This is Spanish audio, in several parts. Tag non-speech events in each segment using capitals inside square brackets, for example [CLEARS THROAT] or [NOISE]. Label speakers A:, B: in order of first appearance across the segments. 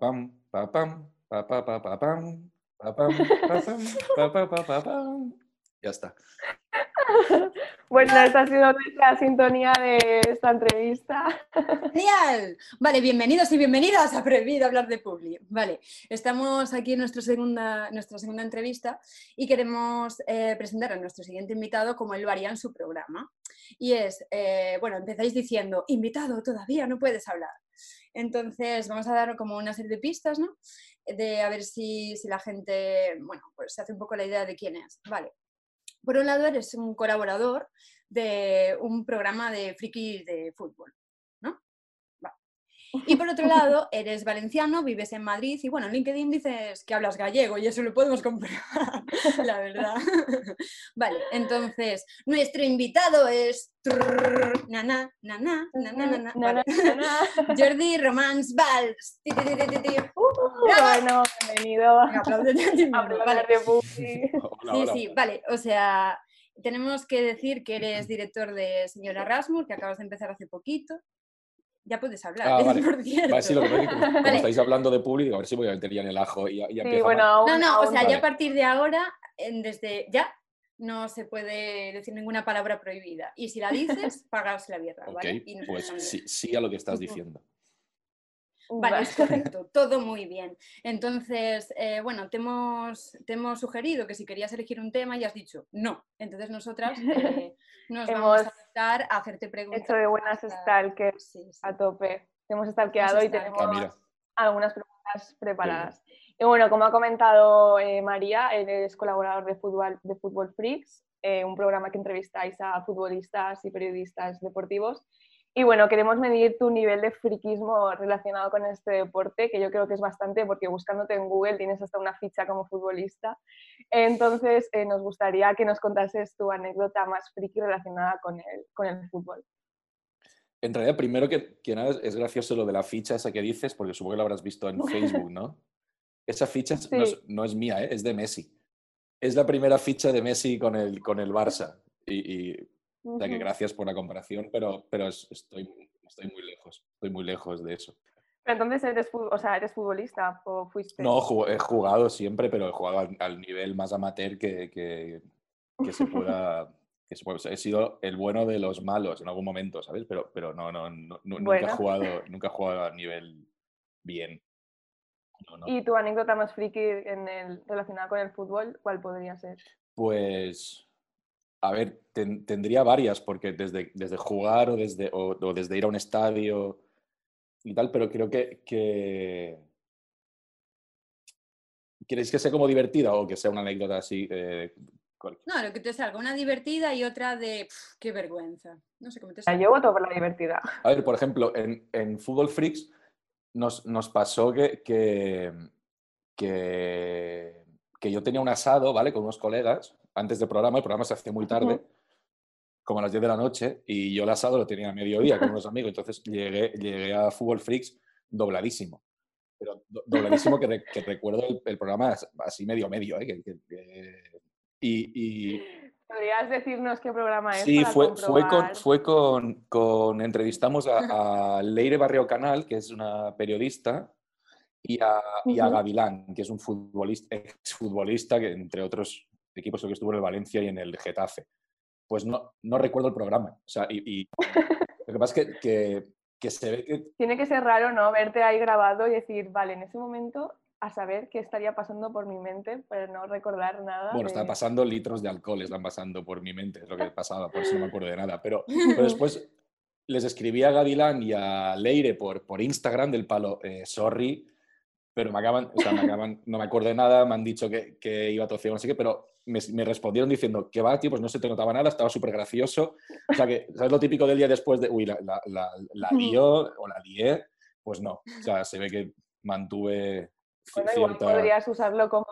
A: pam, pa pam, pa pa pa pa pam, pa pam, pa pam, pa [LAUGHS] pa pa pa pam. Ya está. [LAUGHS]
B: Bueno, esta ha sido nuestra sintonía de esta entrevista. [LAUGHS]
C: ¡Genial! Vale, bienvenidos y bienvenidas a Prohibido hablar de Publi. Vale, estamos aquí en nuestra segunda, nuestra segunda entrevista y queremos eh, presentar a nuestro siguiente invitado como él lo haría en su programa. Y es, eh, bueno, empezáis diciendo, invitado, todavía no puedes hablar. Entonces vamos a dar como una serie de pistas, ¿no? De a ver si, si la gente, bueno, pues se hace un poco la idea de quién es. Vale, por un lado, eres un colaborador de un programa de friki de fútbol. Y por otro lado, eres valenciano, vives en Madrid y bueno, en LinkedIn dices que hablas gallego y eso lo podemos comprobar, [LAUGHS] la verdad. Vale, entonces, nuestro invitado es nana, nana, nana, nana, Jordi Romans Valls.
B: Bueno, bienvenido.
C: Sí, sí, vale, o sea, tenemos que decir que eres director de Señora Rasmus, que acabas de empezar hace poquito. Ya puedes hablar,
A: Ah, [LAUGHS] vale.
C: por cierto.
A: Vale, sí, lo que pasa es que como, como
C: Vale.
A: estáis hablando de público, a ver si voy a meter ya en el ajo y, y
B: Sí, bueno, aún,
C: No, no, o sea, ya a partir de ahora, en- desde ya, no se puede decir ninguna palabra prohibida. Y si la dices, [LAUGHS] pagaos la birra, ¿vale? Y
A: pues sí, sí a lo que estás diciendo.
C: Vale, es [LAUGHS] correcto, todo muy bien. Entonces, eh, bueno, te hemos, te hemos sugerido que si querías elegir un tema y has dicho no. Entonces nosotras eh, [LAUGHS] nos vamos a adaptar a hacerte preguntas.
B: Hecho de buenas
C: hasta-
B: stalkers
C: Sí, sí.
B: a tope. Te hemos stalkeado y tenemos
A: Ah, mira.
B: algunas preguntas preparadas. Y bueno, como ha comentado eh, María, él es colaborador de Fútbol, de Fútbol Freaks, eh, un programa que entrevistáis a futbolistas y periodistas deportivos. Y bueno, queremos medir tu nivel de friquismo relacionado con este deporte, que yo creo que es bastante, porque buscándote en Google tienes hasta una ficha como futbolista. Entonces, eh, nos gustaría que nos contases tu anécdota más friki relacionada con el, con el fútbol.
A: En realidad, primero que, que nada, es gracioso lo de la ficha esa que dices, porque supongo que lo habrás visto en Facebook, ¿no? [LAUGHS] Esa ficha es- no, es,
B: Sí.
A: no es mía, ¿eh? es de Messi. Es la primera ficha de Messi con el, con el Barça. Y, y, o sea, que gracias por la comparación, pero, pero es- estoy, estoy muy lejos. Estoy muy lejos de eso.
B: Pero entonces eres, o sea, eres futbolista o fuiste.
A: No, he jugado siempre, pero he jugado al, al nivel más amateur que, que- que se pueda. [LAUGHS] Que se pueda- o sea, he sido el bueno de los malos en algún momento, ¿sabes? Pero, pero no, no, no- nu- nunca,
B: Bueno.
A: he jugado, [LAUGHS] nunca he jugado a nivel bien. No, no.
B: ¿Y tu anécdota más friki en el, relacionada con el fútbol, cuál podría ser?
A: Pues, a ver, ten- tendría varias, porque desde, desde jugar o desde, o, o desde ir a un estadio y tal, pero creo que, que... ¿Queréis que sea como divertida o que sea una anécdota así? eh,
C: No, lo que te salga, una divertida y otra de "Pf, qué vergüenza. No sé cómo te
B: sea,
C: salga.
B: yo voto por la divertida.
A: A ver, por ejemplo, en, en Fútbol Freaks nos, nos pasó que, que, que, que yo tenía un asado, ¿vale? Con unos colegas antes del programa. El programa se hacía muy tarde, como a las 10 de la noche, y yo el asado lo tenía a mediodía con unos [LAUGHS] amigos. Entonces llegué, llegué a Fútbol Freaks dobladísimo. Pero do- dobladísimo que, re- que recuerdo el, el programa as- así medio medio, ¿eh? Que- que- que- y, y,
B: ¿Podrías decirnos qué programa es?
A: Sí,
B: para
A: fue, fue, con, fue con, con- Entrevistamos a, a Leire Barrio Canal, que es una periodista, y a, y a. Gavilán, que es un futbolista, exfutbolista, que entre otros equipos creo que estuvo en el Valencia y en el Getafe. Pues no, no recuerdo el programa. O sea, y, y [LAUGHS] lo que pasa es que, que, que se ve que
B: Tiene que ser raro, ¿no? Verte ahí grabado y decir, vale, en ese momento a saber qué estaría pasando por mi mente, pero no recordar nada.
A: Bueno,
B: de-
A: pasando litros de alcohol, están pasando por mi mente, es lo que [LAUGHS] pasaba, por eso no me acuerdo de nada. Pero, pero [LAUGHS] después les escribí a Gavilán y a Leire por, por Instagram del palo, eh, sorry, pero me acaban, o sea, me acaban, no me de nada, me han dicho que, que iba a toser, no sé qué, pero me, me respondieron diciendo que va, tío, pues no se te notaba nada, estaba súper gracioso. O sea, que, ¿sabes lo típico del día después de, uy, la, la, la, la lió o la lié? Pues no, o sea, se ve que mantuve
B: Bueno, igual
A: cierta...
B: podrías usarlo como,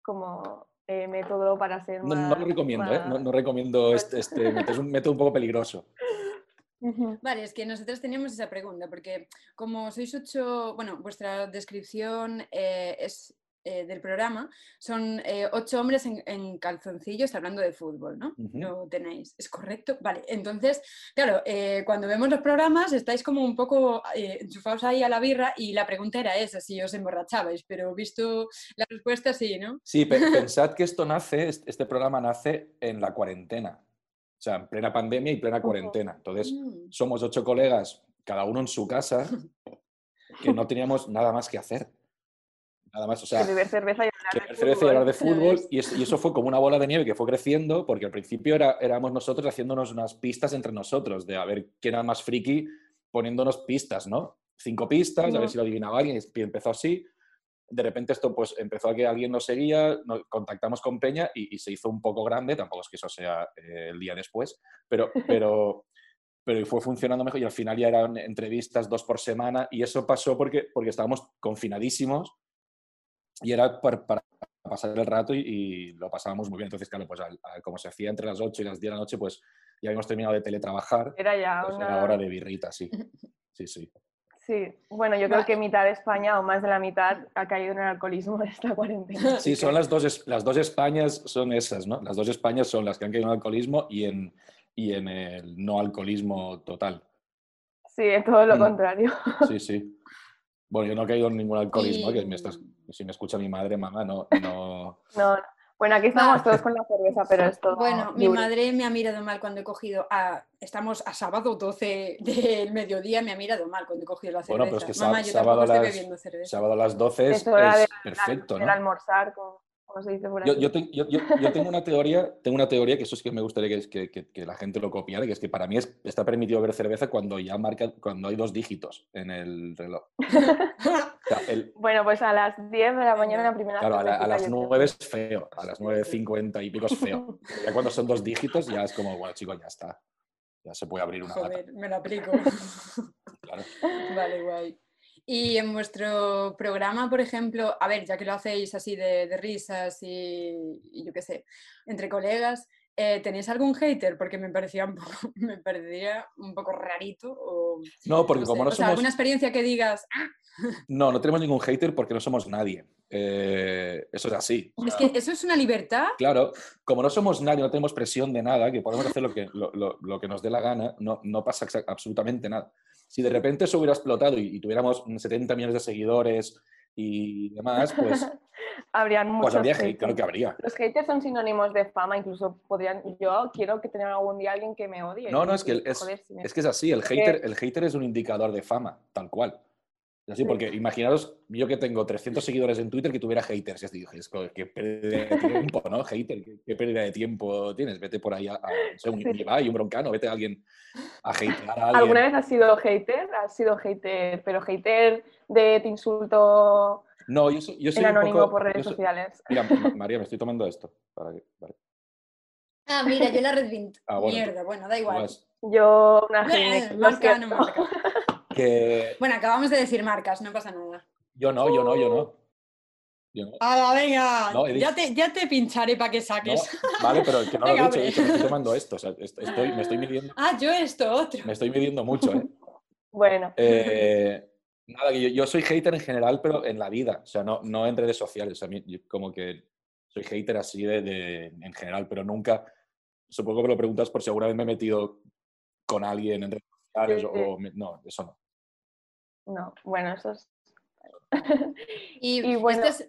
B: como eh, método para ser
A: No,
B: más...
A: no lo recomiendo, ¿eh? No, no recomiendo este, este método, es un método un poco peligroso.
C: Vale, es que nosotros teníamos esa pregunta, porque como sois ocho, bueno, vuestra descripción eh, es eh, del programa son eh, ocho hombres en, calzoncillos hablando de fútbol, ¿no? Lo tenéis, ¿es correcto? Vale, entonces, claro, cuando vemos los programas estáis como un poco enchufados ahí a la birra y la pregunta era esa, si os emborrachabais, pero visto la respuesta sí, ¿no?
A: Sí, [LAUGHS] pensad que esto nace, este programa nace en la cuarentena, o sea, en plena pandemia y plena cuarentena. Entonces, mm. somos ocho colegas, cada uno en su casa, [LAUGHS] que no teníamos nada más que hacer. Nada más, o sea,
B: beber cerveza y
A: hablar, de, fútbol. [LAUGHS] Y eso, fue como una bola de nieve que fue creciendo, porque al principio era, éramos nosotros haciéndonos unas pistas entre nosotros, de a ver quién era más friki poniéndonos pistas, ¿no? Cinco pistas, a ver si lo adivinaba alguien, y empezó así. De repente esto pues empezó a que alguien nos seguía, nos contactamos con Peña y, se hizo un poco grande, tampoco es que eso sea eh, el día después, pero, pero, pero fue funcionando mejor y al final ya eran entrevistas dos por semana y eso pasó porque, porque estábamos confinadísimos y era para, pasar el rato y, lo pasábamos muy bien. Entonces, claro, pues como se hacía entre las 8 y las 10 de la noche, pues ya habíamos terminado de teletrabajar.
B: Era ya
A: pues una... hora de birrita, sí. [LAUGHS] Sí, sí.
B: Sí, bueno, yo creo que mitad de España o más de la mitad ha caído en el alcoholismo de esta cuarentena.
A: Sí, son las dos, las dos Españas, son esas, ¿no? Las dos Españas son las que han caído en el alcoholismo y en, y en el no alcoholismo total.
B: Sí, es todo lo mm. contrario.
A: Sí, sí. Bueno, yo no he caído en ningún alcoholismo, que me estás, si me escucha mi madre, mamá, no.
B: No, no. Bueno, aquí estamos todos con la cerveza, pero esto.
C: Bueno, mi madre me ha mirado mal cuando he cogido. A, estamos a sábado 12 del mediodía, me ha mirado mal cuando he cogido la cerveza.
A: Bueno, pero es que sábado, a las, sábado a las 12 es, perfecto, ¿no?
B: almorzar con
A: yo, tengo, una teoría, tengo una teoría que eso es que me gustaría que, que, la gente lo copiara, que es que para mí está permitido beber cerveza cuando ya marca, cuando hay dos dígitos en el reloj. [LAUGHS]
B: Bueno, pues a las 10 de la mañana la primera
A: Claro, a, las 9 es feo, a las 9.50 y pico es feo. Ya cuando son dos dígitos ya es como, bueno, chicos, ya está. Ya se puede abrir una
C: Joder, me lo aplico. [LAUGHS] Claro. Vale, guay. Y en vuestro programa, por ejemplo, a ver, ya que lo hacéis así de, risas y, yo qué sé, entre colegas, eh, ¿tenéis algún hater? Porque me parecía un [LAUGHS] poco, me parecía un poco rarito. O,
A: no, porque como no somos...
C: ¿Alguna experiencia que digas... ¡Ah!
A: No, no tenemos ningún hater porque no somos nadie. Eh, eso es así.
C: Es que eso es una libertad.
A: Claro, como no somos nadie, no tenemos presión de nada, que podemos hacer lo que, lo, lo, que nos dé la gana, no, no pasa absolutamente nada si de repente eso hubiera explotado y, tuviéramos 70 millones de seguidores y demás, pues... [LAUGHS]
B: Habrían
A: muchos.
B: Pues
A: habría hate, claro que habría.
B: Los haters son sinónimos de fama, incluso podrían. Yo quiero que tenga algún día alguien que me odie.
A: No, no, es que, es, es, que es así. El hater, el hater es un indicador de fama, tal cual. Así, porque imaginaros, yo que tengo 300 seguidores en Twitter que tuviera haters. Y dije, es que pérdida de [LAUGHS] tiempo, ¿no? Hater, ¿qué, pérdida de tiempo tienes? Vete por ahí a, un, Ibai, un broncano, vete a alguien a hatear a alguien.
B: ¿Alguna vez has sido hater? ¿Has sido hater, pero hater de te insulto
A: no, yo soy, yo soy
B: anónimo por redes sociales?
A: Mira, María, me estoy tomando esto.
C: Ah, mira, yo la Red ah, Mierda, bueno, da igual. Pues
B: yo una
C: marca, no marca. [LAUGHS] Bueno, acabamos de decir marcas, no pasa nada.
A: Yo no, yo no, yo no. Yo no.
C: ¡Hala, venga! ya, te, ya, te, pincharé para que saques.
A: vale, pero que no lo he dicho, me estoy tomando esto. O sea, estoy, me estoy midiendo.
C: Ah, yo esto, otro.
A: Me estoy midiendo mucho, ¿eh?
B: bueno.
A: Eh, nada, yo, yo, soy hater en general, pero en la vida. O sea, no, no en redes sociales. A mí, como que soy hater así de, de, en general, pero nunca. Supongo que lo preguntas por si alguna vez me he metido con alguien en redes sociales o. No, eso no.
B: No, bueno, eso es... [LAUGHS]
C: y, bueno... Es,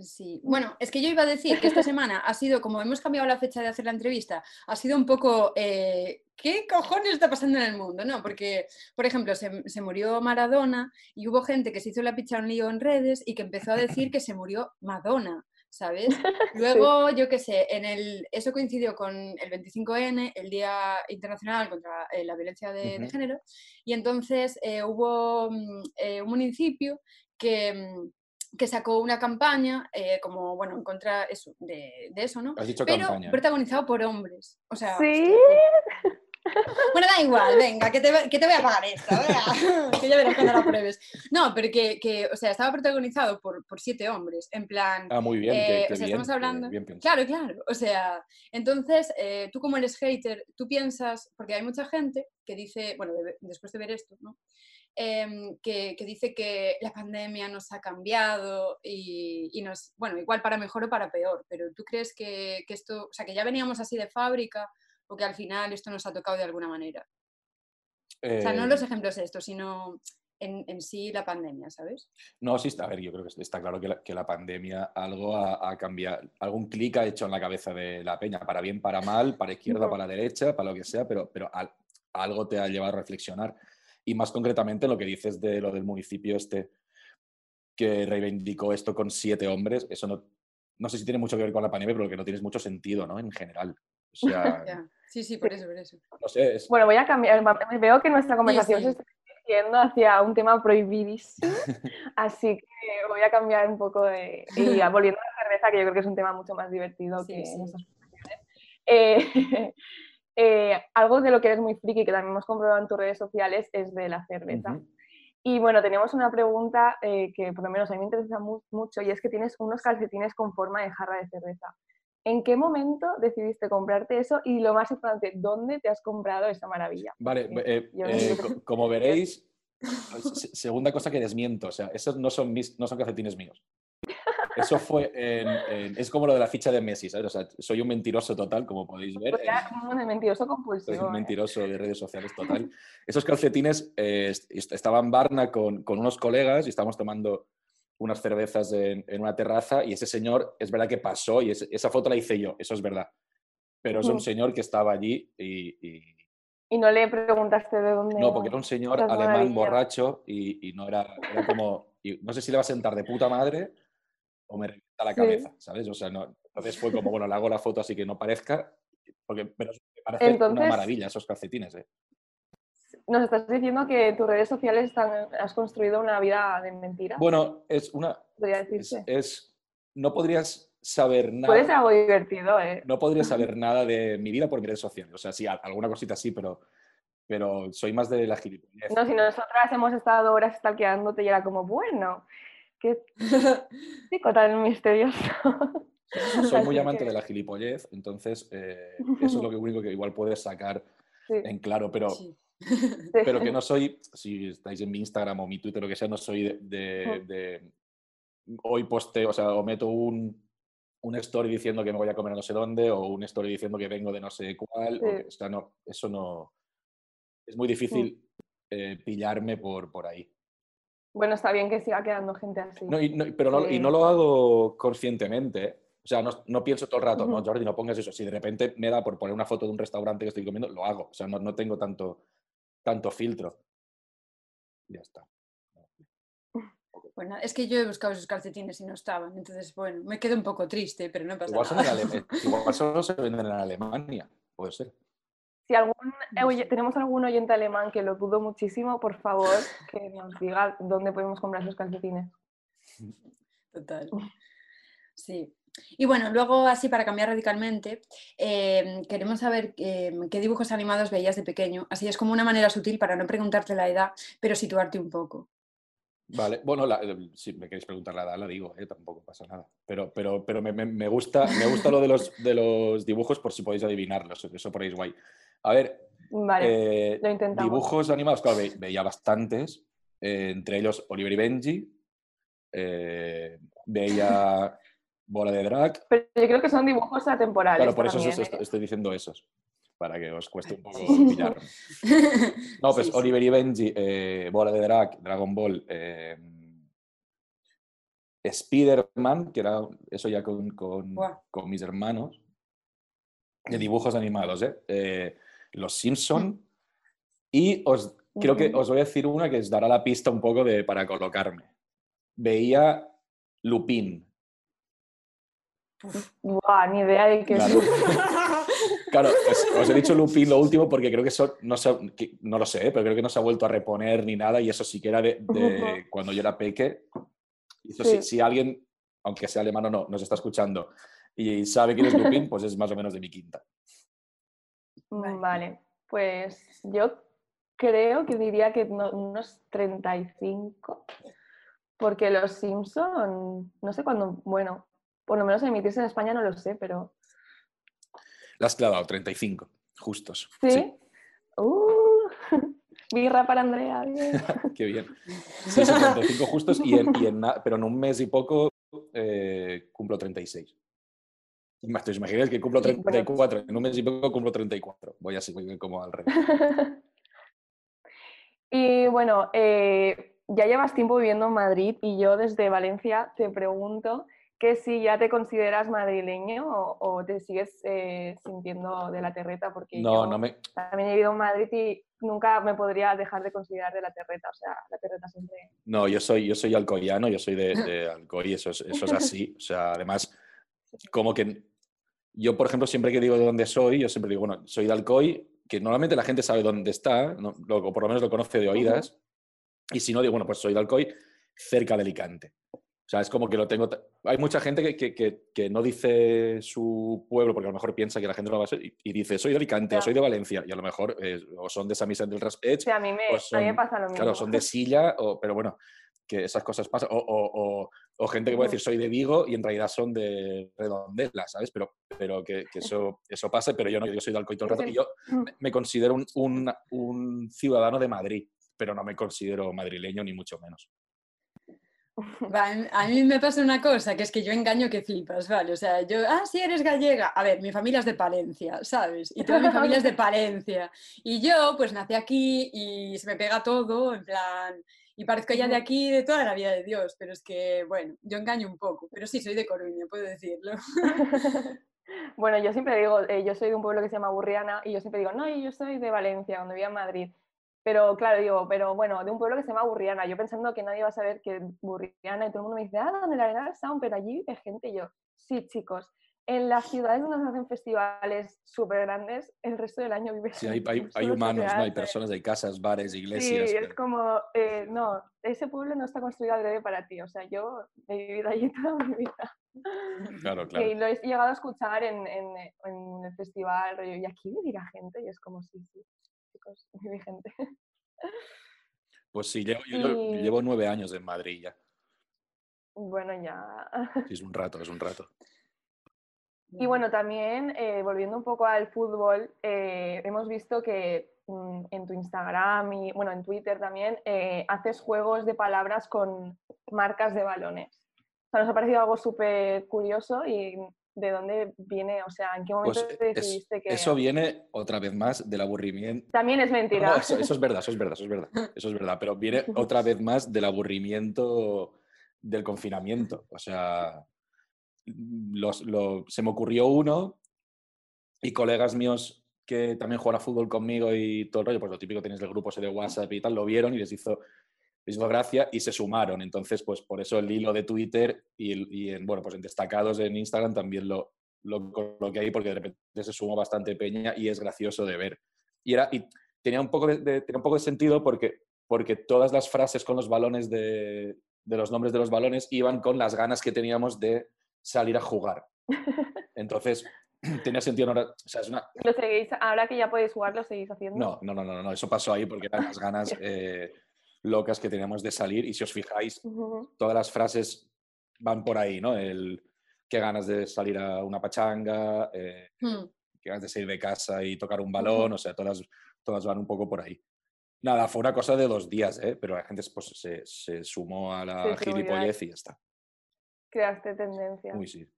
C: sí. Bueno, es que yo iba a decir que esta semana ha sido, como hemos cambiado la fecha de hacer la entrevista, ha sido un poco, eh, ¿qué cojones está pasando en el mundo? ¿no? Porque, por ejemplo, se, se, murió Maradona y hubo gente que se hizo la picha un lío en redes y que empezó a decir que se murió Madonna. ¿Sabes? [LAUGHS] Luego, yo qué sé, en el, eso coincidió con el 25N, el Día Internacional contra eh, la Violencia de, Género, y entonces eh, hubo mm, eh, un municipio que, mm, que, sacó una campaña como, bueno, en contra de, de eso, ¿no?
A: Has dicho
C: Pero
A: campaña.
C: protagonizado por hombres. O sea,
B: ¿Sí?
C: Bueno, da igual, venga, que te, que te voy a pagar esto, [LAUGHS] que ya verás cuando la pruebes. No, pero que, que, o sea, estaba protagonizado por, por siete hombres, en plan...
A: Ah, muy bien,
C: eh,
A: o
C: sea,
A: estamos
C: hablando... claro, claro, o sea, entonces, eh, tú como eres hater, tú piensas, porque hay mucha gente que dice, bueno, después de ver esto, ¿no? em, que, dice que la pandemia nos ha cambiado y, nos, bueno, igual para mejor o para peor, pero ¿tú crees que, que, esto, o sea, que ya veníamos así de fábrica o que al final esto nos ha tocado de alguna manera? O sea, no los eh, ejemplos de esto, sino en, sí la pandemia, ¿sabes?
A: No, sí, está, a ver, yo creo que está claro que la, pandemia algo ha, cambiado, algún clic ha hecho en la cabeza de la peña, para bien, para mal, para izquierda, para derecha, para lo que sea, pero, pero algo te ha llevado a reflexionar. Y más concretamente lo que dices de lo del municipio este que reivindicó esto con siete hombres, eso no, no sé si tiene mucho que ver con la pandemia, pero que no tiene mucho sentido, ¿no? En general. O sea, [LAUGHS]
C: Sí, sí, por eso, por eso.
A: No sé,
B: Bueno, voy a cambiar. Veo que nuestra conversación se está yendo hacia un tema prohibidísimo, [LAUGHS] así que voy a cambiar un poco de... Y [LAUGHS] volviendo a la cerveza, que yo creo que es un tema mucho más divertido que eh, [LAUGHS] eh, algo de lo que eres muy friki, que también hemos comprobado en tus redes sociales, es de la cerveza. Y bueno, tenemos una pregunta eh, que por lo menos a mí me interesa mucho y es que tienes unos calcetines con forma de jarra de cerveza. ¿En qué momento decidiste comprarte eso? Y lo más importante, ¿dónde te has comprado esa maravilla?
A: Vale, eh, eh, como veréis, [LAUGHS] segunda cosa que desmiento, o sea, esos no son, mis, no son calcetines míos. Eso fue, es como lo de la ficha de Messi, ¿sabes? O sea, soy un mentiroso total, como podéis ver.
B: Pues un mentiroso compulsivo.
A: Soy un ¿eh? mentiroso de redes sociales total. Esos calcetines, estaban en Barna con, con unos colegas y estábamos tomando unas cervezas en, una terraza y ese señor es verdad que pasó y esa foto la hice yo, eso es verdad. Pero es un señor que estaba allí y,
B: y... no le preguntaste de dónde?
A: No, porque era un señor alemán borracho y, no era, como... no sé si le va a sentar de puta madre o me revienta la cabeza, ¿sabes? O sea, no, entonces fue como, bueno, le hago la foto así que no parezca, porque, pero parece una maravilla esos calcetines, ¿eh?
B: Nos estás diciendo que tus redes sociales están, has construido una vida de mentira.
A: Bueno, es una.
B: Podría decirse.
A: Es, no podrías saber nada.
B: Puede ser algo divertido, ¿eh?
A: No podrías saber [LAUGHS] nada de mi vida por mis redes sociales. O sea, sí, alguna cosita sí, pero, pero soy más de la gilipollez.
B: No, si nosotras hemos estado horas stalkeándote y era como, bueno, qué [LAUGHS] chico tan misterioso.
A: Soy muy amante de la gilipollez, entonces eh, eso es lo [LAUGHS] único que igual puedes sacar en claro, pero. [LAUGHS] Pero que no soy, si estáis en mi Instagram o mi Twitter o lo que sea, no soy de, hoy posteo, o sea, o meto un, un, story diciendo que me voy a comer a no sé dónde o un story diciendo que vengo de no sé cuál. O, sea, no, eso no. Es muy difícil eh, pillarme por, por ahí.
B: Bueno, está bien que siga quedando gente así.
A: No, y, no, pero no, y no lo hago conscientemente. O sea, no, no pienso todo el rato, no, Jordi, no pongas eso. Si de repente me da por poner una foto de un restaurante que estoy comiendo, lo hago. O sea, no, no tengo tanto, tanto filtro. Ya está.
C: Bueno, es que yo he buscado esos calcetines y no estaban, entonces, bueno, me quedo un poco triste, pero no pasa
A: igual nada. [LAUGHS] igual solo se venden en Alemania, puede ser.
B: Si algún, tenemos algún oyente alemán que lo dudo muchísimo, por favor, que nos diga dónde podemos comprar esos calcetines.
C: Total. [LAUGHS] Sí. Y bueno, luego así para cambiar radicalmente, em, queremos saber em, qué dibujos animados veías de pequeño. Así es como una manera sutil para no preguntarte la edad, pero situarte un poco.
A: Vale, bueno, eh, si me queréis preguntar la edad, la digo, eh, tampoco pasa nada. Pero, pero, pero me, gusta, me gusta lo de los, de los dibujos por si podéis adivinarlos, eso por ahí es guay. A ver,
B: vale,
A: eh, dibujos animados, claro, veía bastantes, entre ellos Oliver y Benji, veía bola de drag.
B: Pero yo creo que son dibujos atemporales.
A: Claro, por eso ¿eh? estoy, diciendo esos, para que os cueste un poco pillar. [LAUGHS] No, pues Oliver y Benji, eh, bola de drag, Dragon Ball, eh, Spider-Man, que era eso ya con, con, con, mis hermanos, de dibujos animados, ¿eh? Los Simpson. Y os, creo que os voy a decir una que os dará la pista un poco de, para colocarme. Veía Lupin,
B: Buah, ni idea de qué
A: claro. [LAUGHS] claro, os, he dicho Lupin lo último porque creo que eso, no, no lo sé, ¿eh? pero creo que no se ha vuelto a reponer ni nada y eso sí que era de, cuando yo era peque. si, alguien, aunque sea alemán o no, nos está escuchando y sabe quién es Lupin, [LAUGHS] pues es más o menos de mi quinta.
B: Vale, pues yo creo que diría que unos 35, porque los Simpson, no sé cuándo, bueno, por lo menos emitirse en España no lo sé, pero...
A: La has clavado, 35, justos.
B: Sí. Uh. [LAUGHS] Birra para Andrea. Bien. [LAUGHS]
A: Qué bien. Sí, sí, 35 justos, y en, y en na- pero en un mes y poco eh, cumplo 36. Más, ¿Te imaginas que cumplo
B: Y, bueno.
A: 34? En un mes y poco cumplo 34. Voy así, voy como al revés. [LAUGHS]
B: Y bueno, eh, ya llevas tiempo viviendo en Madrid y yo desde Valencia te pregunto que si ya te consideras madrileño o, o te sigues eh, sintiendo de la terreta, porque
A: No,
B: yo
A: no me,
B: también he vivido en Madrid y nunca me podría dejar de considerar de la terreta, o sea, la terreta siempre...
A: No, yo soy, yo soy alcoyano, yo soy de, de Alcoy, eso es, eso es así. O sea, además, como que yo, por ejemplo, siempre que digo de dónde soy, yo siempre digo, bueno, soy de Alcoy, que normalmente la gente sabe dónde está, ¿no? Lo- o por lo menos lo conoce de oídas, y si no, digo, bueno, pues soy de Alcoy, cerca de Alicante. O sea, es como que lo tengo... Hay mucha gente que, que- que- que no dice su pueblo porque a lo mejor piensa que la gente no lo va a ser y, y dice, soy de Alicante o
B: Ya.
A: soy de Valencia, y a lo mejor eh, o son de San Vicente del Raspeig
B: sea, a mí me,
A: pues
B: a mí me
A: son-
B: pasa lo mismo.
A: Claro, son de Silla, o, pero bueno, que esas cosas pasan. O, o- o- gente que puede decir soy de Vigo y en realidad son de Redondela, ¿sabes? Pero, pero que, eso, eso pasa, pero yo no, yo soy de Alcoy todo el rato. Y yo me considero un, un- un ciudadano de Madrid, pero no me considero madrileño ni mucho menos.
C: A mí- me pasa una cosa, que es que yo engaño que flipas, ¿vale? O sea, yo, ah, sí, eres gallega. A ver, mi familia es de Palencia, ¿sabes? Y toda mi [LAUGHS] familia es de Palencia. Y yo, pues, nací aquí y se me pega todo, en plan, y parezco ya de aquí de toda la vida de Dios, pero es que, bueno, yo engaño un poco, pero sí, soy de Coruña, puedo decirlo. [LAUGHS]
B: Bueno, yo siempre digo, eh, yo soy de un pueblo que se llama Burriana y yo siempre digo, no, yo soy de Valencia, donde vivía en Madrid. Pero claro, digo, pero bueno, de un pueblo que se llama Burriana. Yo pensando que nadie va a saber que Burriana y todo el mundo me dice, ah, donde la Arenal Sound, pero allí vive gente. Y yo, sí, chicos, en las ciudades donde se hacen festivales súper grandes, el resto del año vive
A: Sí, hay, hay- humanos, ¿no? Hay personas, hay casas, bares,
B: Sí,
A: iglesias.
B: es
A: pero-
B: como, eh, no, ese pueblo no está construido adrede para ti. O sea, yo he vivido allí [LAUGHS] toda mi vida.
A: Claro,
B: Y
A: claro.
B: lo he llegado a escuchar en, en- en el festival, rollo, y aquí vivirá gente, y es como, sí, sí, chicos. [LAUGHS]
A: Pues sí, llevo, yo
B: Y-
A: llevo nueve años en Madrid ya.
B: Bueno, ya.
A: Sí, es un rato, es un rato.
B: Y bueno, también, eh, volviendo un poco al fútbol, eh, hemos visto que mm, en tu Instagram y, bueno, en Twitter también, eh, haces juegos de palabras con marcas de balones. O sea, nos ha parecido algo súper curioso y de dónde viene, o sea, en qué momento
A: Pues es-
B: decidiste que...
A: eso viene otra vez más del aburrimiento.
B: También es mentira.
A: no, eso, eso es verdad, eso es verdad, eso es verdad. [LAUGHS] Eso es verdad, pero viene otra vez más del aburrimiento del confinamiento. O sea, los- lo- se me ocurrió uno y colegas míos que también juegan a fútbol conmigo y todo el rollo, pues lo típico tienes el grupo ese de WhatsApp y tal, lo vieron y les hizo, hizo gracia y se sumaron. Entonces, pues por eso el hilo de Twitter y, y en, bueno, pues en destacados en Instagram también lo, lo coloqué ahí porque de repente se sumó bastante peña y es gracioso de ver. Y, era, y tenía, un poco de, de- tenía un poco de sentido porque, porque todas las frases con los balones de, de los nombres de los balones iban con las ganas que teníamos de salir a jugar. [LAUGHS] Entonces, [CLEARS THROAT] tenía sentido. no o sea, es una,
B: ¿Lo seguís, ahora que ya podéis jugar, lo seguís haciendo?
A: no, no, no, no, no, eso pasó ahí porque eran las ganas [LAUGHS] eh, locas que teníamos de salir. Y si os fijáis, todas las frases van por ahí, ¿no? El qué ganas de salir a una pachanga, eh,
C: Hmm.
A: qué ganas de salir de casa y tocar un balón, o sea, todas, todas van un poco por ahí. Nada, fue una cosa de dos días, ¿eh? pero la gente pues, se, se sumó a la
B: Sí,
A: gilipollez y ya está.
B: Creaste tendencia.
A: Uy, sí.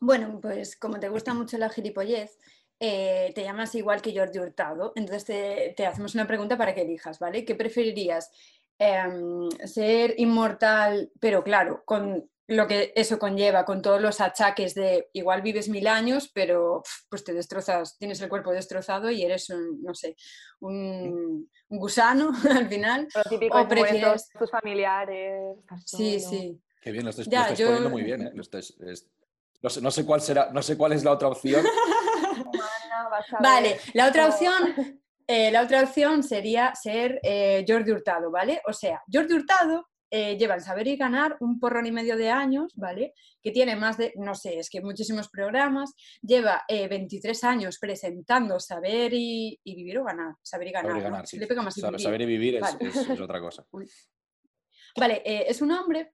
C: Bueno, pues como te gusta mucho la gilipollez, eh, te llamas igual que Jordi Hurtado, entonces te, te hacemos una pregunta para que elijas, ¿vale? ¿Qué preferirías? Em, ¿Ser inmortal, pero claro, con lo que eso conlleva, con todos los achaques de igual vives mil años, pero pues te destrozas, tienes el cuerpo destrozado y eres un, no sé, un, un gusano [LAUGHS] al final?
B: Lo típico,
C: ¿O prefieres-
B: tus familiares.
C: Sí,
B: solo.
C: sí.
A: Qué bien, lo estáis,
C: Ya,
A: lo estáis
C: yo-
A: poniendo muy bien, ¿eh? Lo estáis- es- no, sé, no sé cuál será, no sé cuál es la otra opción. [LAUGHS]
C: Vale, la otra opción, [LAUGHS] eh, la otra opción sería ser eh, Jordi Hurtado, ¿vale? O sea, Jordi Hurtado eh, lleva el saber y ganar un porrón y medio de años, ¿vale? Que tiene más de, no sé, es que muchísimos programas, lleva eh, 23 años presentando saber y, y vivir o ganar, saber y ganar.
A: Saber y
C: ¿no?
A: ganar, sí.
C: Le pega más y
A: Saber,
C: vivir.
A: saber y vivir es,
C: Vale.
A: es- es otra cosa. [LAUGHS]
C: Vale, eh, es un hombre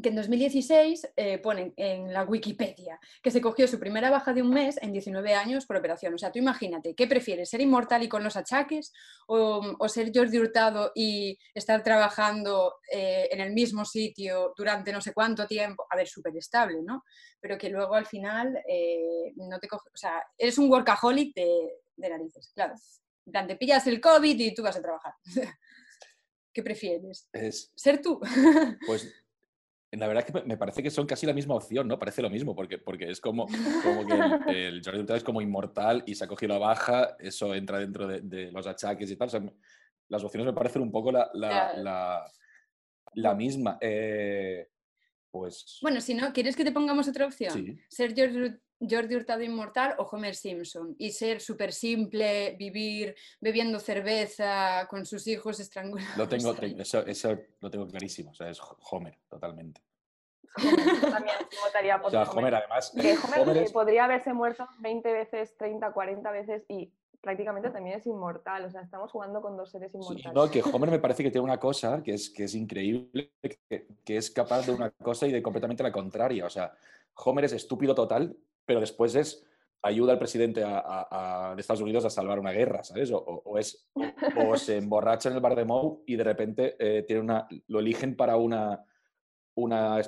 C: que en 2016 eh, ponen en la Wikipedia que se cogió su primera baja de un mes en 19 años por operación. O sea, tú imagínate, ¿qué prefieres? ¿Ser inmortal y con los achaques? ¿O, ser Jordi Hurtado y estar trabajando eh, en el mismo sitio durante no sé cuánto tiempo? A ver, súper estable, ¿no? Pero que luego al final eh, no te coge, o sea, eres un workaholic de, de narices, claro. Te pillas el COVID y tú vas a trabajar. [LAUGHS] ¿Qué prefieres?
A: Es,
C: ¿Ser tú?
A: pues [LAUGHS] la verdad es que me parece que son casi la misma opción, ¿no? Parece lo mismo, porque, porque es como, [LAUGHS] como que el, Jordi Hurtado es como inmortal y se ha cogido la baja, eso entra dentro de, los achaques y tal. las opciones me parecen un poco la, la, la, misma. Eh, pues...
C: Bueno, si no, ¿quieres que te pongamos otra opción? Ser Jordi, Hurtado inmortal o Homer Simpson y ser súper simple, vivir bebiendo cerveza con sus hijos estrangulados.
A: Lo tengo, [LAUGHS] eso, eso, lo tengo clarísimo, o sea, es Homer, totalmente.
B: también votaría por
A: o sea, Homer, además.
B: Homer, podría haberse muerto 20 veces, 30, 40 veces y prácticamente también es inmortal. O sea, estamos jugando con dos seres inmortales. Sí,
A: no, que Homer me parece que tiene una cosa que es, que es increíble, que, es capaz de una cosa y de completamente la contraria. O sea, Homer es estúpido total, pero después es ayuda al presidente de Estados Unidos a salvar una guerra, ¿sabes? O, es, o, se emborracha en el bar de Moe y de repente eh, tiene una, lo eligen para una, una,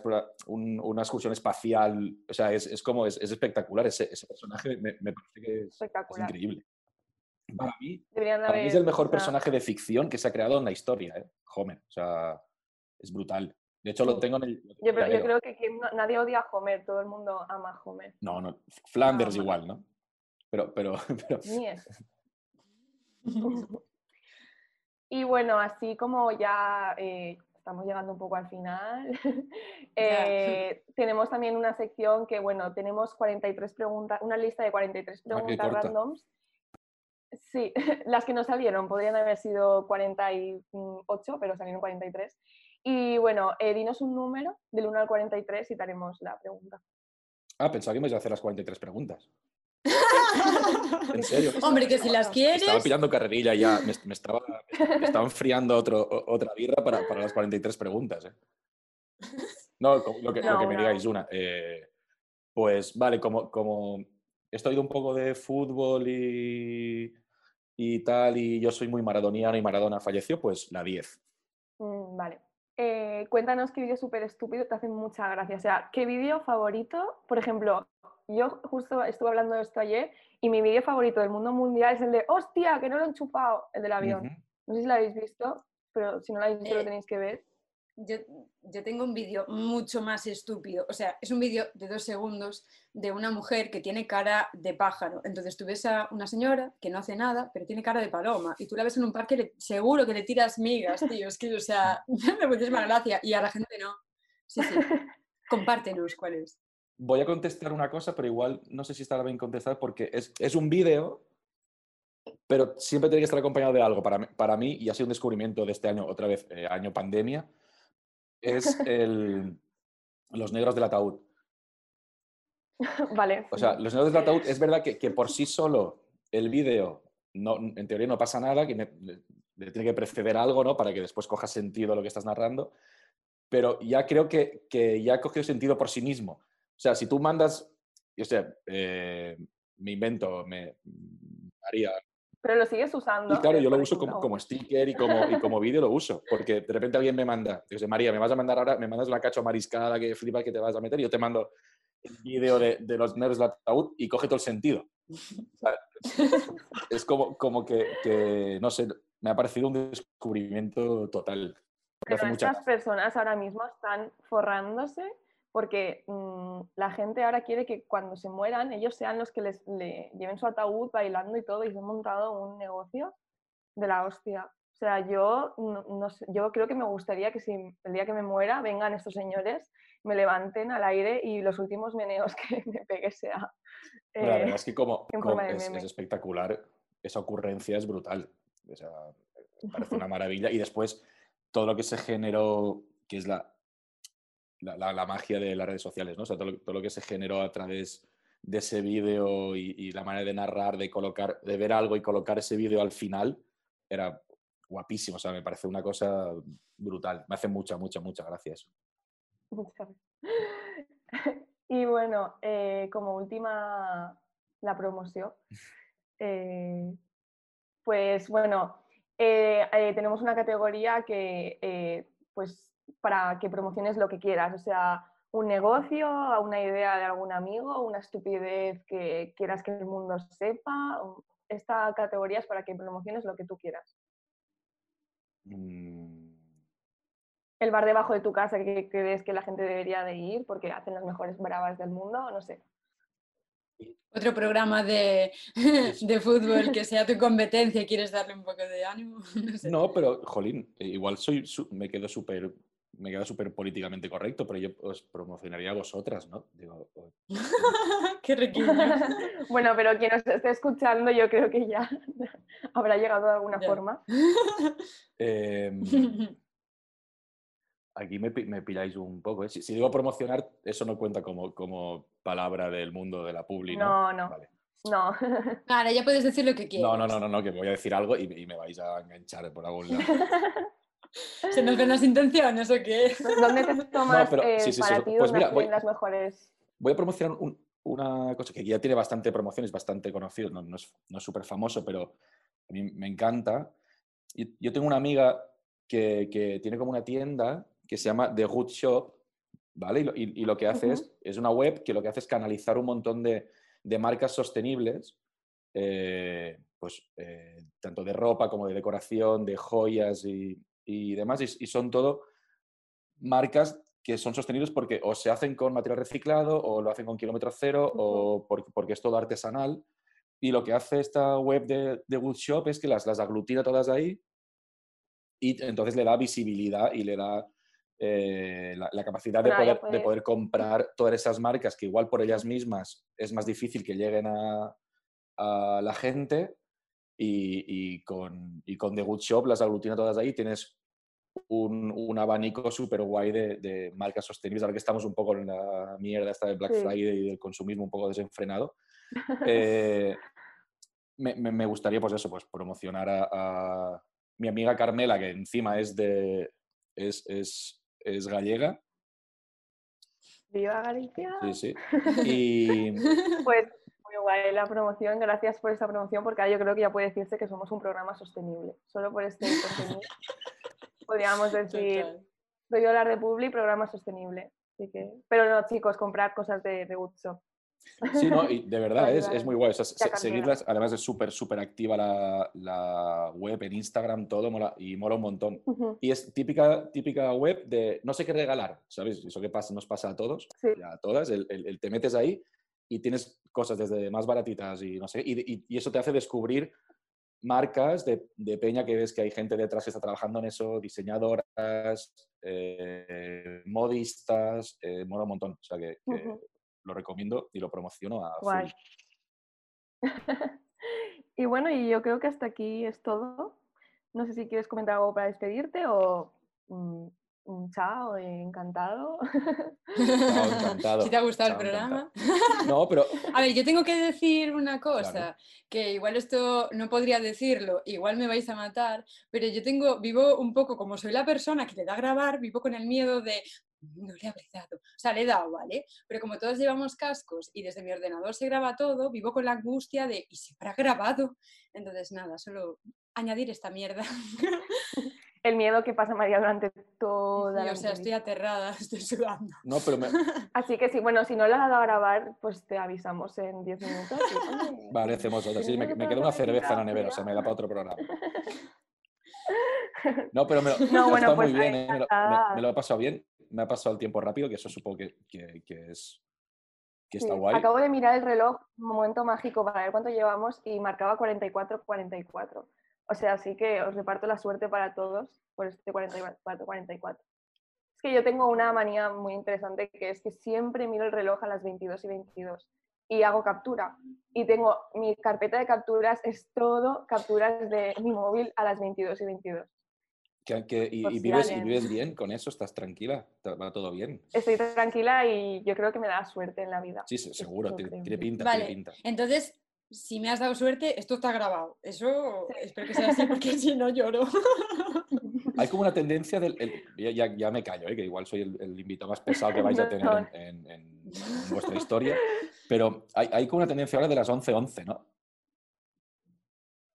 A: una excursión espacial. O sea, es, es como, es, espectacular. Ese, ese personaje me, me, parece que es, increíble. Para mí, es el mejor personaje de ficción que se ha creado en la historia, ¿eh? Homer. O sea, es brutal. De hecho, lo tengo en el.
B: Yo, creo que nadie odia a Homer, todo el mundo ama a Homer.
A: No, no. Flanders igual, ¿no? Pero. pero, [LAUGHS] pero...
B: Ni es. [LAUGHS] y bueno, así como ya eh, estamos llegando un poco al final, [LAUGHS] eh, tenemos también una sección que, bueno, tenemos 43 preguntas, una lista de 43 ah, preguntas randoms Sí, [LAUGHS] las que no salieron, podrían haber sido 48, pero salieron 43. Y bueno, eh, dinos un número del 1 al 43 y te haremos la pregunta.
A: Ah, pensaba que me ibas a hacer las 43 preguntas. [LAUGHS] ¿En serio?
C: Hombre, que si las quieres.
A: Estaba pillando carrerilla ya, me, estaba, me enfriando otro, otra birra para, para, las 43 preguntas. ¿eh? No, lo que, lo que me digáis, una. Eh, pues vale, como, como he estudiado un poco de fútbol y, y tal, y yo soy muy maradoniano y Maradona falleció, pues la 10.
B: Mm, vale. Eh, cuéntanos qué vídeo súper estúpido te hace mucha gracia. O sea, ¿qué vídeo favorito? Por ejemplo, yo justo estuve hablando de esto ayer y mi vídeo favorito del mundo mundial es el de ¡Hostia, que no lo he enchufado! El del avión. No sé si lo habéis visto, pero si no lo habéis visto lo eh, tenéis que ver
C: yo, tengo un vídeo mucho más estúpido. O sea, es un vídeo de dos segundos de una mujer que tiene cara de pájaro. Entonces tú ves a una señora que no hace nada, pero tiene cara de paloma. Y tú la ves en un parque, seguro que le tiras migas, tío. Es que, o sea, [LAUGHS] me muchísima gracia. Y a la gente no. Sí, sí. [LAUGHS] Compártenos cuál es.
A: Voy a contestar una cosa, pero igual no sé si estará bien contestar porque es, es un vídeo pero siempre tiene que estar acompañado de algo. Para mí, para mí, y ha sido un descubrimiento de este año, otra vez, eh, año pandemia, es el, Los Negros del Ataúd.
B: Vale.
A: O sea, Los Negros del Ataúd es verdad que, que por sí solo el vídeo, no, en teoría no pasa nada, que le, tiene que preceder algo, ¿no? Para que después coja sentido lo que estás narrando. Pero ya creo que, que ya ha cogido sentido por sí mismo. O sea, si tú mandas, yo sé, eh, me invento, me, María,
B: pero lo sigues usando.
A: Y claro, yo lo uso como, como, sticker y como, y como vídeo lo uso, porque de repente alguien me manda, dice, María, me vas a mandar ahora, me mandas la cacho mariscada que flipa que te vas a meter y yo te mando el vídeo de, de los nerds del ataúd y coge todo el sentido. es como, como que, que, no sé, me ha parecido un descubrimiento total.
B: Pero estas personas ahora mismo están forrándose porque mm, la gente ahora quiere que cuando se mueran ellos sean los que les lleven su ataúd bailando y todo y se han montado un negocio de la hostia. O sea, yo, no, yo creo que me gustaría que si el día que me muera vengan estos señores, me levanten al aire y los últimos meneos [LAUGHS] que me pegue sea...
A: la verdad eh, es que como, es, espectacular, esa ocurrencia es brutal. O sea, parece una [LAUGHS] maravilla. Y después todo lo que se generó, que es la, la, magia de las redes sociales, ¿no? O sea, todo lo, que se generó a través de ese vídeo y, la manera de narrar, de colocar, de ver algo y colocar ese vídeo al final, era guapísimo. O sea, me parece una cosa brutal. Me hace mucha, mucha, mucha gracia eso.
B: Muchas gracias. Y bueno, eh, como última, la promoción. [LAUGHS] Eh, pues bueno, eh, tenemos una categoría que, pues, para que promociones lo que quieras, o sea, un negocio, una idea de algún amigo, una estupidez que quieras que el mundo sepa. Esta categoría es para que promociones lo que tú quieras. Mm. El bar debajo de tu casa que crees que la gente debería de ir porque hacen las mejores bravas del mundo, no sé.
C: Otro programa de, [LAUGHS] de fútbol que sea tu competencia y quieres darle un poco de ánimo. [LAUGHS]
A: No, pero, jolín, igual soy, me quedo súper me queda súper políticamente correcto, pero yo os promocionaría a vosotras, ¿no? Digo, [LAUGHS]
C: Qué riquillo. [LAUGHS]
B: bueno, pero quien nos esté escuchando, yo creo que ya [LAUGHS] habrá llegado de alguna forma.
A: Em, aquí me, me, pilláis un poco. ¿eh? Si, digo promocionar, eso no cuenta como, como palabra del mundo de la publi,
B: ¿no? No, no. No.
C: Ahora ya puedes decir lo que quieras.
A: No, no, no, no, no que voy a decir algo y, y me vais a enganchar por algún lado.
C: ¿Se nos ven las intenciones o qué?
B: ¿Dónde te [LAUGHS] tomas eh, para ti pues voy, las mejores?
A: Voy a promocionar una cosa que ya tiene bastante promoción, es bastante conocido, no, es súper famoso, pero a mí me encanta. Yo tengo una amiga que, tiene como una tienda que se llama The Good Shop, ¿vale? Y lo, que hace es, es una web que lo que hace es canalizar un montón de, marcas sostenibles, eh, pues eh, tanto de ropa como de decoración, de joyas y, y demás, y, son todo marcas que son sostenibles porque o se hacen con material reciclado o lo hacen con kilómetro cero o porque, es todo artesanal. Y lo que hace esta web de, de Wood Shop es que las, las aglutina todas ahí y entonces le da visibilidad y le da eh, la, capacidad de poder, de poder, comprar todas esas marcas que igual por ellas mismas es más difícil que lleguen a, a la gente y, con, y con The Good Shop las aglutina todas ahí, tienes un, un abanico súper guay de, de, marcas sostenibles, ahora que estamos un poco en la mierda esta del Black Friday y del consumismo un poco desenfrenado. [LAUGHS] Eh, me, me, gustaría, pues eso, pues promocionar a, mi amiga Carmela, que encima es de es, es, es gallega.
B: ¡Viva Galicia!
A: Sí, sí. [LAUGHS] Y...
B: Pues guay la promoción, gracias por esta promoción, porque yo creo que ya puede decirse que somos un programa sostenible. Solo por este [LAUGHS] contenido podríamos decir, doy hablar de Publi, programa sostenible. Así que, pero no, chicos, comprar cosas de, de
A: Sí, no, y de [LAUGHS] verdad es, es, muy guay. seguirlas, además es súper, súper activa la, la, web en Instagram, todo mola, y mola un montón. Y es típica, típica web de no sé qué regalar, ¿sabes? Eso que pasa, nos pasa a todos, a todas. El, el, te metes ahí y tienes cosas desde más baratitas y no sé, y, y, eso te hace descubrir marcas de, de, peña que ves que hay gente detrás que está trabajando en eso, diseñadoras, eh, modistas, eh, mola un montón. O sea que, lo recomiendo y lo promociono a full. [LAUGHS]
B: y bueno, y yo creo que hasta aquí es todo. No sé si quieres comentar algo para despedirte o mm, chao, encantado. [LAUGHS] [LAUGHS]
A: encantado.
C: Si te ha gustado el programa.
A: No, pero... [LAUGHS]
C: A ver, yo tengo que decir una cosa, que igual esto no podría decirlo, igual me vais a matar, pero yo tengo, vivo un poco como soy la persona que le da a grabar, vivo con el miedo de no le habré dado. O sea, le he dado, ¿vale? Pero como todos llevamos cascos y desde mi ordenador se graba todo, vivo con la angustia de ¿y si habrá grabado? Entonces, nada, solo añadir esta mierda.
B: El miedo que pasa María durante toda
C: la O sea, estoy aterrada, [LAUGHS] estoy sudando.
A: No, pero [LAUGHS]
B: Así que sí, bueno, si no la ha dado a grabar, pues te avisamos en 10 minutos. [LAUGHS]
A: vale, hacemos otra. Sí, me, me queda una cerveza en la nevera, o sea, me da para otro programa. No, pero me lo, no, bueno, pues muy bien, ¿eh? me, lo, he pasado bien, me ha pasado el tiempo rápido, que eso supongo que, que, que es que está guay.
B: Acabo de mirar el reloj, un momento mágico para ver cuánto llevamos y marcaba 44-44. O sea, así que os reparto la suerte para todos por este 44, 44. Es que yo tengo una manía muy interesante que es que siempre miro el reloj a las 22 y 22 y hago captura. Y tengo mi carpeta de capturas, es todo capturas de mi móvil a las 22 y 22.
A: y, vives, bien con eso? ¿Estás tranquila? ¿Va todo bien?
B: Estoy tranquila y yo creo que me da suerte en la vida.
A: Sí, seguro, tiene, pinta,
C: tiene
A: pinta.
C: Entonces, si me has dado suerte, esto está grabado. Eso espero que sea así porque [LAUGHS] si no lloro.
A: hay como una tendencia del... el- ya, me callo, ¿eh? que igual soy el, el invitado más pesado que vais a [LAUGHS] tener en, en- en vuestra historia, pero hay, hay como una tendencia ahora de las 11-11, ¿no?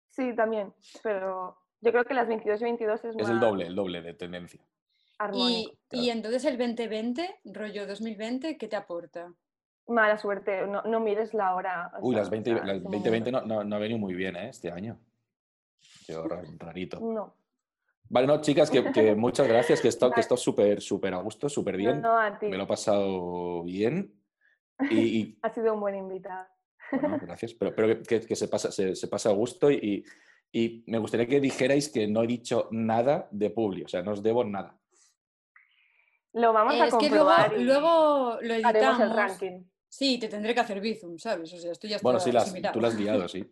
B: Sí, también, pero yo creo que las 22 y 22 es,
A: Es
B: más
A: el doble, el doble de tendencia.
C: Y, y entonces el 2020, rollo 2020, ¿qué te aporta?
B: Mala suerte, no, no mires la hora.
A: Uy,
B: sea,
A: las 20,
B: o sea,
A: las
B: ese
A: 2020
B: momento.
A: no, no, no ha venido muy bien ¿eh? este año. Yo, ra- [LAUGHS] rarito.
B: No,
A: Vale, no, chicas, que, que [LAUGHS] muchas gracias, que he estado que he
B: Vale.
A: estado súper, súper a gusto, súper bien.
B: no, a ti.
A: Me lo he pasado bien. Y, y, [LAUGHS]
B: Has sido un buen invitado.
A: bueno, gracias. Pero, pero que, que- que se, pasa, se, se pasa a gusto y, y me gustaría que dijerais que no he dicho nada de Publi, o sea, no os debo nada.
B: Lo vamos a
C: es que luego,
B: comprobar y
C: luego lo
B: haremos
C: editamos.
B: el ranking.
C: Sí, te tendré que hacer bizum, ¿sabes? O sea, esto ya está
A: Bueno, sí, las, tú las has guiado, sí.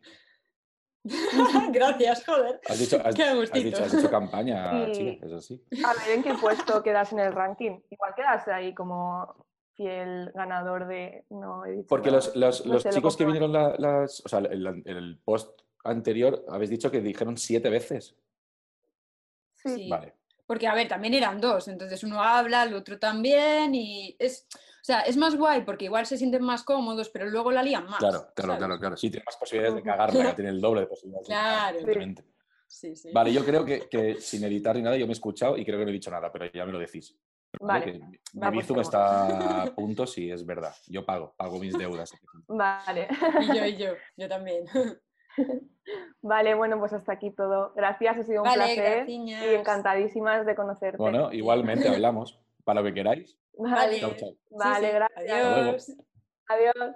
A: [LAUGHS]
C: Gracias, joder.
A: Has dicho, has,
C: Qué
A: has dicho, has hecho campaña,
B: Y-
A: chica, es así.
B: A ver en qué puesto quedas en el ranking. Igual quedas ahí como fiel ganador de. No he dicho
A: Porque
B: nada.
A: los, los-
B: No
A: los
B: lo
A: chicos que vinieron la- las, o sea, el, el post anterior, habéis dicho que dijeron siete veces.
B: Sí,
C: Sí.
A: Vale.
C: Porque, a ver, también eran dos, entonces uno habla, el otro también, y es, o sea, es más guay porque igual se sienten más cómodos, pero luego la lían más.
A: Claro, claro,
C: ¿sabes?
A: claro, claro. Sí, tiene más posibilidades de cagarla, ya [LAUGHS] tiene el doble de posibilidades. de cagarla,
C: Claro. Sí.
A: evidentemente.
C: Sí, sí.
A: Vale, yo creo que, que sin editar ni nada yo me he escuchado y creo que no he dicho nada, pero ya me lo decís. ¿vale? Mi Bizum está a [LAUGHS] punto, sí, es verdad. Yo pago, pago mis deudas.
B: Vale.
C: Y yo, y yo, [LAUGHS] yo también.
B: Vale, bueno, pues hasta aquí todo. Gracias, ha sido un
C: Vale,
B: placer.
C: graciñas.
B: Y encantadísimas de conocerte.
A: Bueno, igualmente hablamos. Para lo que queráis.
B: Vale,
A: Chao, chao.
C: Sí,
B: vale
C: sí.
B: gracias. Adiós.